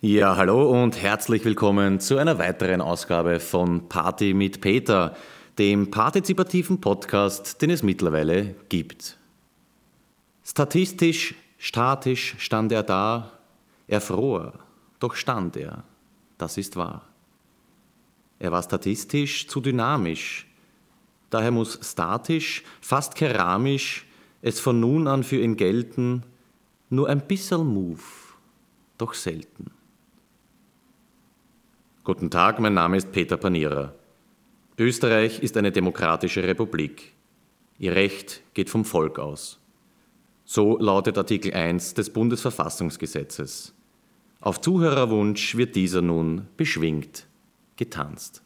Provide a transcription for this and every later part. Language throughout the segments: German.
Ja, hallo und herzlich willkommen zu einer weiteren Ausgabe von Party mit Peter, dem partizipativen Podcast, den es mittlerweile gibt. Statistisch, statisch stand er da, er fror, doch stand er, das ist wahr. Er war statistisch zu dynamisch, daher muss statisch, fast keramisch, es von nun an für ihn gelten, nur ein bisschen Move, doch selten. Guten Tag, mein Name ist Peter Panierer. Österreich ist eine demokratische Republik. Ihr Recht geht vom Volk aus. So lautet Artikel 1 des Bundesverfassungsgesetzes. Auf Zuhörerwunsch wird dieser nun beschwingt, getanzt.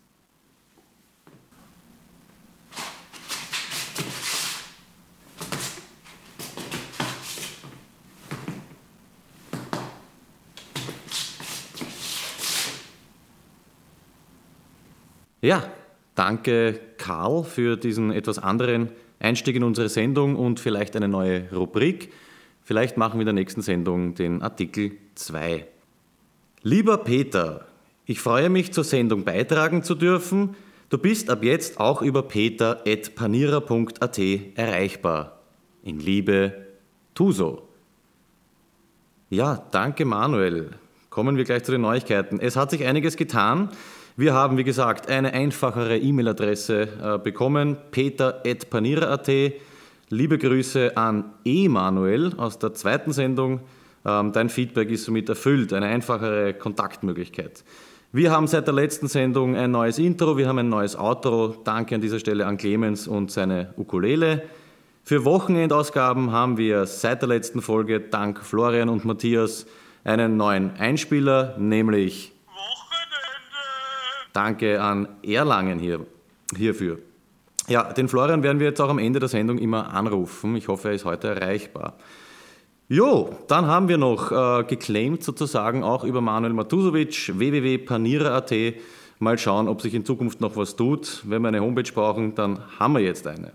Ja, danke Karl für diesen etwas anderen Einstieg in unsere Sendung und vielleicht eine neue Rubrik. Vielleicht machen wir in der nächsten Sendung den Artikel 2. Lieber Peter, ich freue mich zur Sendung beitragen zu dürfen. Du bist ab jetzt auch über peter.panira.at erreichbar. In Liebe, tu so. Ja, danke Manuel. Kommen wir gleich zu den Neuigkeiten. Es hat sich einiges getan. Wir haben, wie gesagt, eine einfachere E-Mail-Adresse äh, bekommen, peter.panira.at. Liebe Grüße an Emanuel aus der zweiten Sendung. Ähm, dein Feedback ist somit erfüllt, eine einfachere Kontaktmöglichkeit. Wir haben seit der letzten Sendung ein neues Intro, wir haben ein neues Outro. Danke an dieser Stelle an Clemens und seine Ukulele. Für Wochenendausgaben haben wir seit der letzten Folge, dank Florian und Matthias, einen neuen Einspieler, nämlich Danke an Erlangen hier, hierfür. Ja, den Florian werden wir jetzt auch am Ende der Sendung immer anrufen. Ich hoffe, er ist heute erreichbar. Jo, dann haben wir noch äh, geclaimed sozusagen auch über Manuel Matusovic, www.panira.at. Mal schauen, ob sich in Zukunft noch was tut. Wenn wir eine Homepage brauchen, dann haben wir jetzt eine.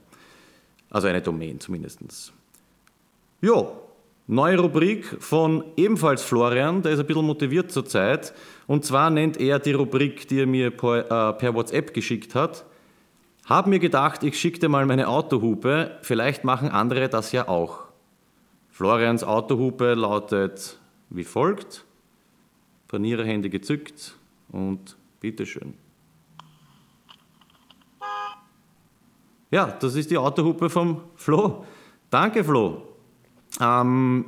Also eine Domain zumindest. Jo, Neue Rubrik von ebenfalls Florian, der ist ein bisschen motiviert zurzeit. Und zwar nennt er die Rubrik, die er mir per, äh, per WhatsApp geschickt hat. Hab mir gedacht, ich schicke dir mal meine Autohupe, vielleicht machen andere das ja auch. Florians Autohupe lautet wie folgt. Paniererhände gezückt und bitteschön. Ja, das ist die Autohupe vom Flo. Danke, Flo. Ähm,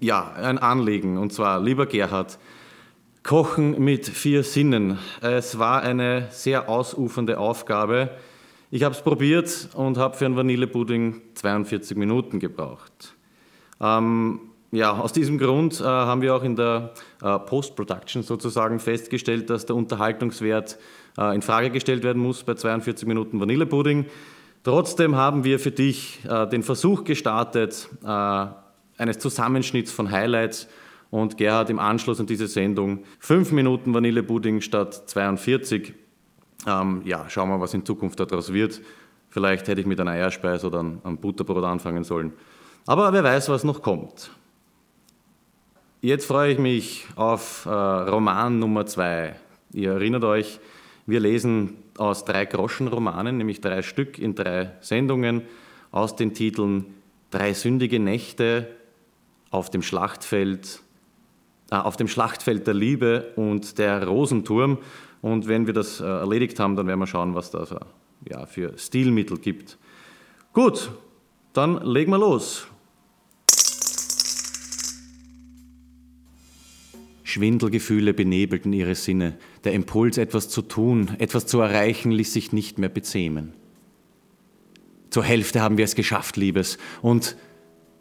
ja, ein Anliegen, und zwar, lieber Gerhard, Kochen mit vier Sinnen. Es war eine sehr ausufernde Aufgabe. Ich habe es probiert und habe für einen Vanillepudding 42 Minuten gebraucht. Ähm, ja, aus diesem Grund äh, haben wir auch in der äh, Post-Production sozusagen festgestellt, dass der Unterhaltungswert äh, in Frage gestellt werden muss bei 42 Minuten Vanillepudding. Trotzdem haben wir für dich äh, den Versuch gestartet, äh, eines Zusammenschnitts von Highlights und Gerhard im Anschluss an diese Sendung 5 Minuten Vanillepudding statt 42. Ähm, ja, schauen wir, was in Zukunft daraus wird. Vielleicht hätte ich mit einer Eierspeise oder einem Butterbrot anfangen sollen. Aber wer weiß, was noch kommt. Jetzt freue ich mich auf äh, Roman Nummer 2. Ihr erinnert euch, wir lesen aus drei Groschen-Romanen, nämlich drei Stück in drei Sendungen, aus den Titeln Drei sündige Nächte, auf dem Schlachtfeld, äh, auf dem Schlachtfeld der Liebe und der Rosenturm. Und wenn wir das äh, erledigt haben, dann werden wir schauen, was da ja, für Stilmittel gibt. Gut, dann legen wir los. Schwindelgefühle benebelten ihre Sinne. Der Impuls, etwas zu tun, etwas zu erreichen, ließ sich nicht mehr bezähmen. Zur Hälfte haben wir es geschafft, Liebes, und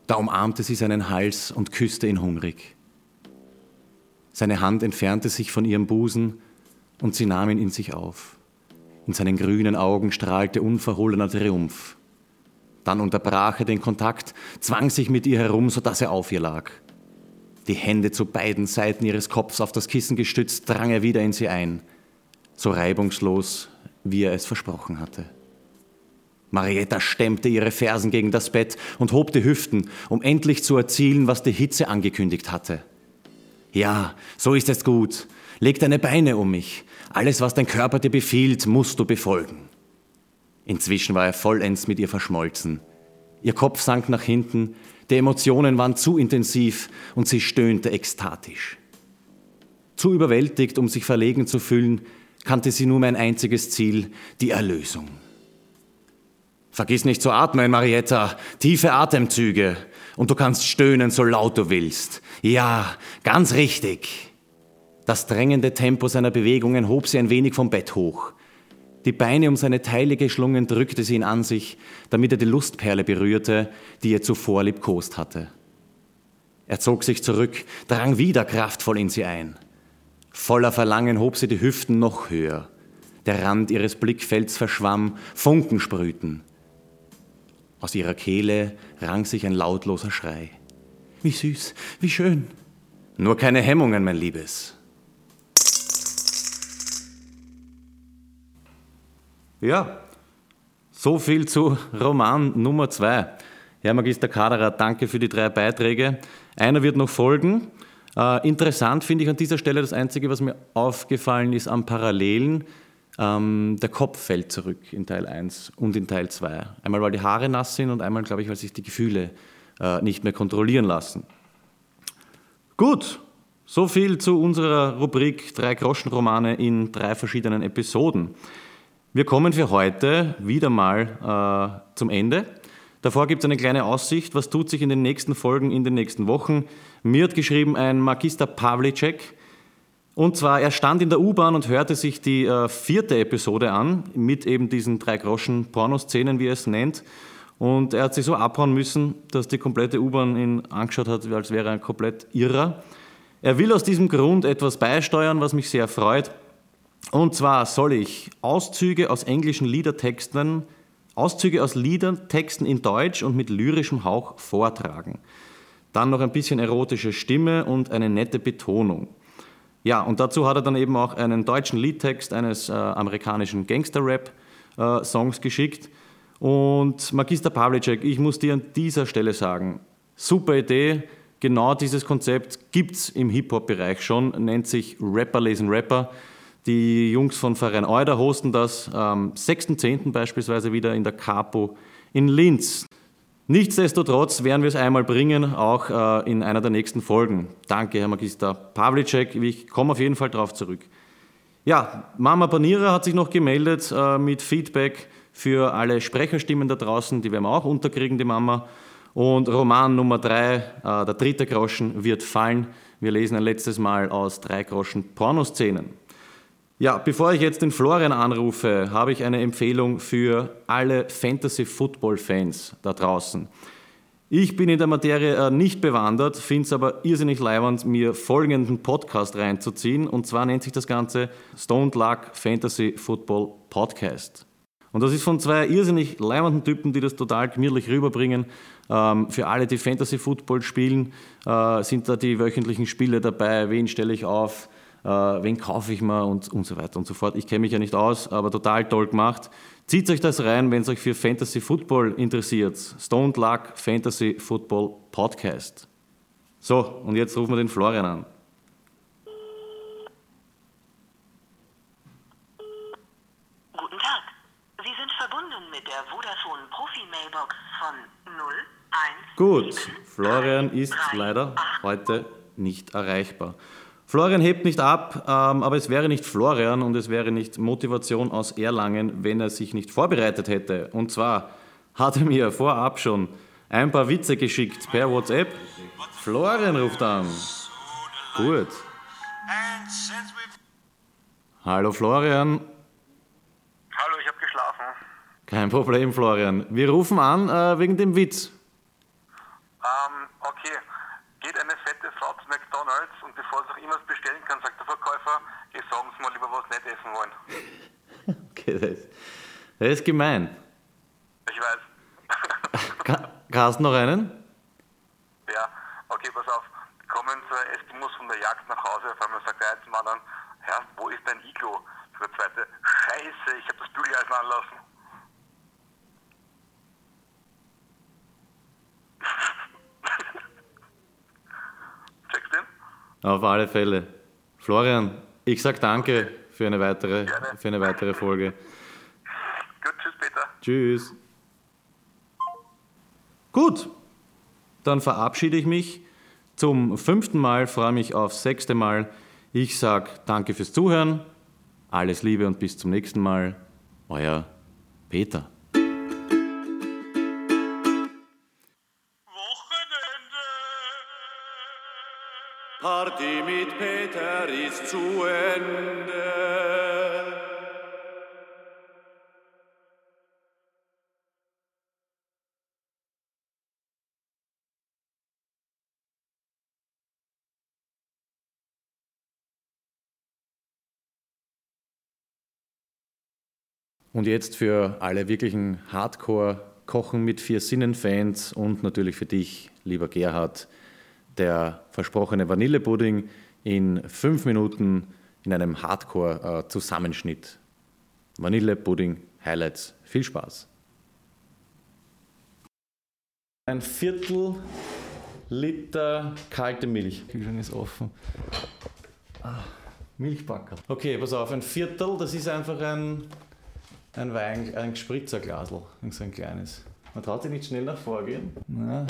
da umarmte sie seinen Hals und küsste ihn hungrig. Seine Hand entfernte sich von ihrem Busen und sie nahm ihn in sich auf. In seinen grünen Augen strahlte unverhohlener Triumph. Dann unterbrach er den Kontakt, zwang sich mit ihr herum, sodass er auf ihr lag. Die Hände zu beiden Seiten ihres Kopfs auf das Kissen gestützt, drang er wieder in sie ein, so reibungslos, wie er es versprochen hatte. Marietta stemmte ihre Fersen gegen das Bett und hob die Hüften, um endlich zu erzielen, was die Hitze angekündigt hatte. Ja, so ist es gut. Leg deine Beine um mich. Alles, was dein Körper dir befiehlt, musst du befolgen. Inzwischen war er vollends mit ihr verschmolzen. Ihr Kopf sank nach hinten, die Emotionen waren zu intensiv und sie stöhnte ekstatisch. Zu überwältigt, um sich verlegen zu fühlen, kannte sie nur mein einziges Ziel, die Erlösung. Vergiss nicht zu atmen, Marietta. Tiefe Atemzüge. Und du kannst stöhnen, so laut du willst. Ja, ganz richtig. Das drängende Tempo seiner Bewegungen hob sie ein wenig vom Bett hoch. Die Beine um seine Teile geschlungen drückte sie ihn an sich, damit er die Lustperle berührte, die er zuvor liebkost hatte. Er zog sich zurück, drang wieder kraftvoll in sie ein. Voller Verlangen hob sie die Hüften noch höher. Der Rand ihres Blickfelds verschwamm, Funken sprühten. Aus ihrer Kehle rang sich ein lautloser Schrei. Wie süß, wie schön. Nur keine Hemmungen, mein Liebes. Ja, so viel zu Roman Nummer zwei. Herr Magister Kaderer, danke für die drei Beiträge. Einer wird noch folgen. Äh, interessant finde ich an dieser Stelle das Einzige, was mir aufgefallen ist am Parallelen. Ähm, der Kopf fällt zurück in Teil 1 und in Teil 2. Einmal, weil die Haare nass sind und einmal, glaube ich, weil sich die Gefühle äh, nicht mehr kontrollieren lassen. Gut, so viel zu unserer Rubrik Drei Groschenromane in drei verschiedenen Episoden. Wir kommen für heute wieder mal äh, zum Ende. Davor gibt es eine kleine Aussicht, was tut sich in den nächsten Folgen, in den nächsten Wochen. Mir hat geschrieben ein Magister Pavlicek, und zwar, er stand in der U-Bahn und hörte sich die äh, vierte Episode an, mit eben diesen drei Groschen Pornoszenen, wie er es nennt. Und er hat sich so abhauen müssen, dass die komplette U-Bahn ihn angeschaut hat, als wäre er ein komplett irrer. Er will aus diesem Grund etwas beisteuern, was mich sehr freut. Und zwar soll ich Auszüge aus englischen Liedertexten, Auszüge aus Liedertexten in Deutsch und mit lyrischem Hauch vortragen. Dann noch ein bisschen erotische Stimme und eine nette Betonung. Ja, und dazu hat er dann eben auch einen deutschen Liedtext eines äh, amerikanischen Gangster-Rap-Songs äh, geschickt. Und Magister Pavlicek, ich muss dir an dieser Stelle sagen, super Idee, genau dieses Konzept gibt es im Hip-Hop-Bereich schon, nennt sich Rapper lesen Rapper. Die Jungs von Verein Euder hosten das am 6.10. beispielsweise wieder in der Capo in Linz. Nichtsdestotrotz werden wir es einmal bringen, auch äh, in einer der nächsten Folgen. Danke, Herr Magister Pavlicek. Ich komme auf jeden Fall darauf zurück. Ja, Mama Panira hat sich noch gemeldet äh, mit Feedback für alle Sprecherstimmen da draußen. Die werden wir auch unterkriegen, die Mama. Und Roman Nummer drei, äh, der dritte Groschen, wird fallen. Wir lesen ein letztes Mal aus drei Groschen Pornoszenen. Ja, bevor ich jetzt den Florian anrufe, habe ich eine Empfehlung für alle Fantasy-Football-Fans da draußen. Ich bin in der Materie äh, nicht bewandert, finde es aber irrsinnig leibend, mir folgenden Podcast reinzuziehen. Und zwar nennt sich das Ganze Stone Luck Fantasy Football Podcast. Und das ist von zwei irrsinnig leibenden Typen, die das total gemütlich rüberbringen. Ähm, für alle, die Fantasy Football spielen, äh, sind da die wöchentlichen Spiele dabei. Wen stelle ich auf? Äh, wen kaufe ich mal und, und so weiter und so fort. Ich kenne mich ja nicht aus, aber total toll gemacht. Zieht euch das rein, wenn es euch für Fantasy Football interessiert. Stone Luck Fantasy Football Podcast. So, und jetzt rufen wir den Florian an. Guten Tag. Sie sind verbunden mit der Vodafone Profi Mailbox von 01. Gut, Florian ist leider heute nicht erreichbar. Florian hebt nicht ab, ähm, aber es wäre nicht Florian und es wäre nicht Motivation aus Erlangen, wenn er sich nicht vorbereitet hätte. Und zwar hat er mir vorab schon ein paar Witze geschickt per WhatsApp. Florian ruft an. Gut. Hallo Florian. Hallo, ich habe geschlafen. Kein Problem, Florian. Wir rufen an äh, wegen dem Witz. Ähm, okay. Geht eine fette Frau zu McDonalds und bevor sie auch irgendwas bestellen kann, sagt der Verkäufer, ich sagen Sie mal lieber, was Sie nicht essen wollen. okay, das ist, das ist gemein. Ich weiß. Hast du noch einen? Ja, okay, pass auf. Kommen zwei Eskimos von der Jagd nach Hause, auf einmal sagt der eine zum anderen, Herr, wo ist dein Iglo? Der zweite, Scheiße, ich habe das Bügeleisen anlassen. Checkst du den? Auf alle Fälle. Florian, ich sag danke für eine weitere, Gerne. für eine weitere Folge. Gut, tschüss, Peter. Tschüss. Gut, dann verabschiede ich mich. Zum fünften Mal freue mich aufs sechste Mal. Ich sage danke fürs Zuhören. Alles Liebe und bis zum nächsten Mal. Euer Peter. Party mit Peter ist zu Ende. Und jetzt für alle wirklichen Hardcore-Kochen mit vier Sinnen-Fans und natürlich für dich, lieber Gerhard, der versprochene Vanillepudding in fünf Minuten in einem Hardcore-Zusammenschnitt. Vanillepudding Highlights. Viel Spaß. Ein Viertel Liter kalte Milch. Die Kühlschrank ist offen. Ah, Milchbacker. Okay, pass auf, ein Viertel, das ist einfach ein, ein Wein, ein Gespritzerglasl, so ein kleines. Man traut sich nicht schnell nach vorgehen. Na,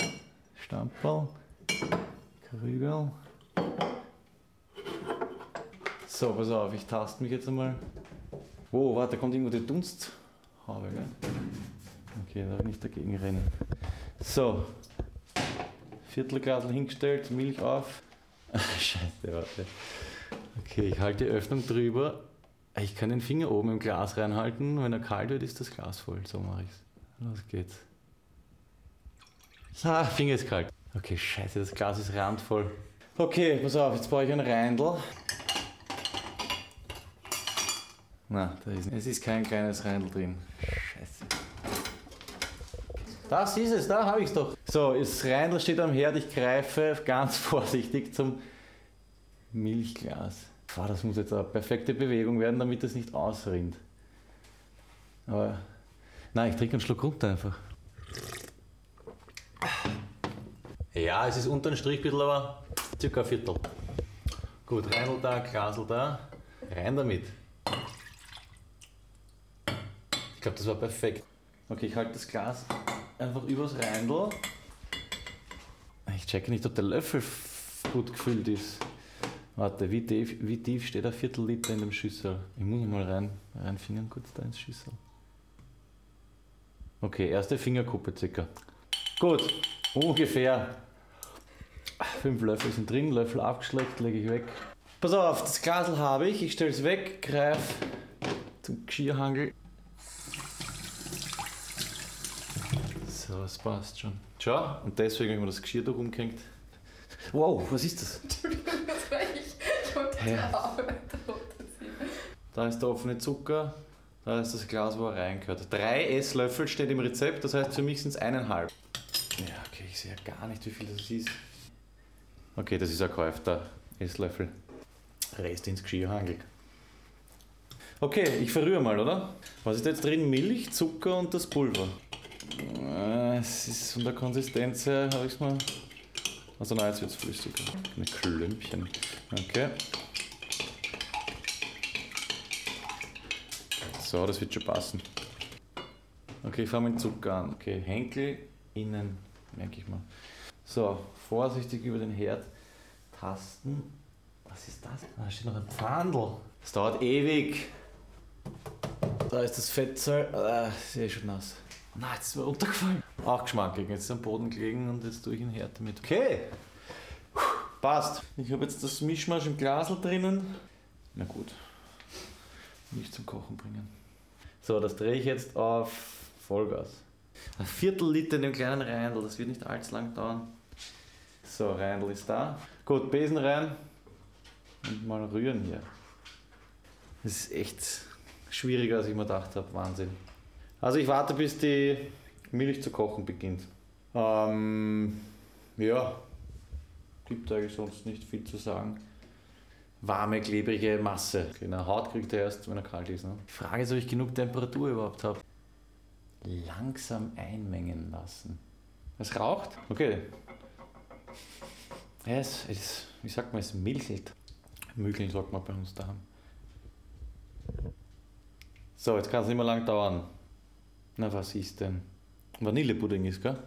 Stamperl, Krügel. So, pass auf, ich taste mich jetzt einmal. Wow, warte, da kommt irgendwo die Dunsthaube, gell? Okay, darf ich nicht dagegen rennen. So, Viertelglasl hingestellt, Milch auf. Scheiße, warte. Okay, ich halte die Öffnung drüber. Ich kann den Finger oben im Glas reinhalten. Wenn er kalt wird, ist das Glas voll. So mache ich's. Los geht's. Ah, Finger ist kalt. Okay, scheiße, das Glas ist randvoll. Okay, pass auf, jetzt brauche ich ein Reindl. Na, da ist, es ist kein kleines Reindl drin. Scheiße. Das ist es, da habe ich es doch. So, das Reindl steht am Herd. Ich greife ganz vorsichtig zum Milchglas. Boah, das muss jetzt eine perfekte Bewegung werden, damit es nicht ausrinnt. Aber nein, ich trinke einen Schluck runter einfach. Ja, es ist unter dem Strich aber circa ein Viertel. Gut, Reindl da, Glasl da. Rein damit. Ich glaube, das war perfekt. Okay, ich halte das Glas einfach übers Reindl. Ich checke nicht, ob der Löffel gut gefüllt ist. Warte, wie tief, wie tief steht ein Viertel Liter in dem Schüssel? Ich muss mal rein, reinfingern kurz da ins Schüssel. Okay, erste Fingerkuppe circa. Gut, ungefähr fünf Löffel sind drin, Löffel abgeschleckt, lege ich weg. Pass auf, das Glasl habe ich, ich stelle es weg, greife zum Geschirrhangel. So, es passt schon. Schau, und deswegen habe ich mir das Geschirr da rumgehängt. Wow, was ist das? Das war ich. Ich wollte Hä? die Arbeit runterziehen. Da ist der offene Zucker, da ist das Glas, wo er reingehört. Drei Esslöffel steht im Rezept, das heißt für mich sind es eineinhalb. Ja, okay, ich sehe ja gar nicht, wie viel das ist. Okay, das ist ein gekäufter Esslöffel. Rest ins Geschirr hangelt. Okay, ich verrühre mal, oder? Was ist jetzt drin? Milch, Zucker und das Pulver. Äh, Es ist von der Konsistenz her, habe ich es mal. Also nein, jetzt wird es flüssiger. Eine Klümpchen. Okay. So, das wird schon passen. Okay, ich fange mit Zucker an. Okay, Henkel innen, merke ich mal. So, vorsichtig über den Herd tasten. Was ist das? Ah, Da steht noch ein Pfandl. Das dauert ewig. Da ist das Fettzeug. Ah, ist eh schon nass. Nein, jetzt ist mir runtergefallen. Auch geschmackig. Jetzt ist am Boden gelegen und jetzt tue ich ihn Herd damit. Okay. Puh, Passt. Ich habe jetzt das Mischmasch im Glasl drinnen. Na gut. Nicht zum Kochen bringen. So, das drehe ich jetzt auf Vollgas. Ein Viertel Liter in dem kleinen Reindl, das wird nicht allzu lang dauern. So, Reindl ist da. Gut, Besen rein und mal rühren hier. Das ist echt schwieriger, als ich mir gedacht habe. Wahnsinn. Also ich warte, bis die Milch zu kochen beginnt. Ähm, ja, gibt eigentlich sonst nicht viel zu sagen. Warme, klebrige Masse. Genau, Haut kriegt er erst, wenn er kalt ist. Ne? Die Frage ist, ob ich genug Temperatur überhaupt habe. Langsam einmengen lassen. Es raucht? Okay. Ja, es, es, wie sagt man es, milchelt. Mügeln sagt man bei uns daheim. So, jetzt kann es nicht mehr lang dauern. Na, was ist denn? Vanillepudding ist, gell?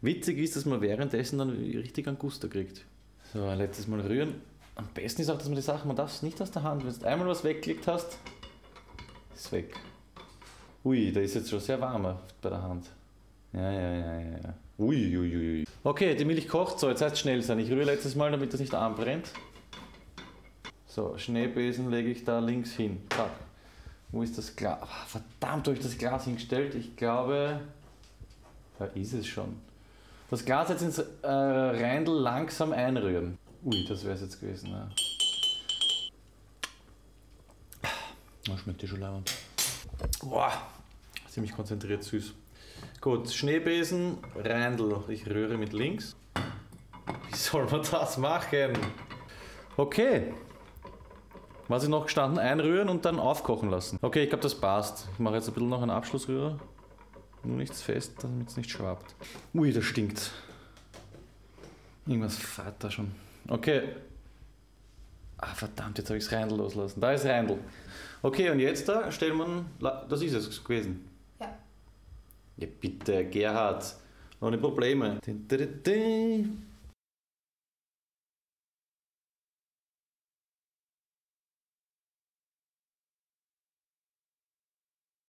Witzig ist, dass man währenddessen dann richtig einen Guster kriegt. So, ein letztes Mal rühren. Am besten ist auch, dass man die Sachen, man darf es nicht aus der Hand, wenn du einmal was weggeklickt hast, ist weg. Ui, da ist jetzt schon sehr warm bei der Hand. Ja, ja, ja, ja. ja. Ui, ui, ui. Okay, die Milch kocht. So, jetzt heißt es schnell sein. Ich rühre letztes Mal, damit das nicht anbrennt. So, Schneebesen lege ich da links hin. Zack. Wo ist das Glas? Ah, Verdammt, habe ich das Glas hingestellt? Ich glaube, da ist es schon. Das Glas jetzt ins äh, Reindl langsam einrühren. Ui, das wäre es jetzt gewesen. Ja. Oh, schmeckt die schon leibend. Boah, ziemlich konzentriert süß. Gut, Schneebesen, Reindl. Ich rühre mit links. Wie soll man das machen? Okay. Was ist noch gestanden? Einrühren und dann aufkochen lassen. Okay, ich glaube, das passt. Ich mache jetzt ein bisschen noch einen Abschlussrührer. Nur nichts fest, damit es nicht schwappt. Ui, das stinkt. Irgendwas fährt da schon. Okay. Ah, verdammt, jetzt habe ich das Reindl loslassen. Da ist Reindl. Okay, und jetzt da stellt man. Das ist es gewesen. Ja. Bitte, Gerhard. Ohne Probleme.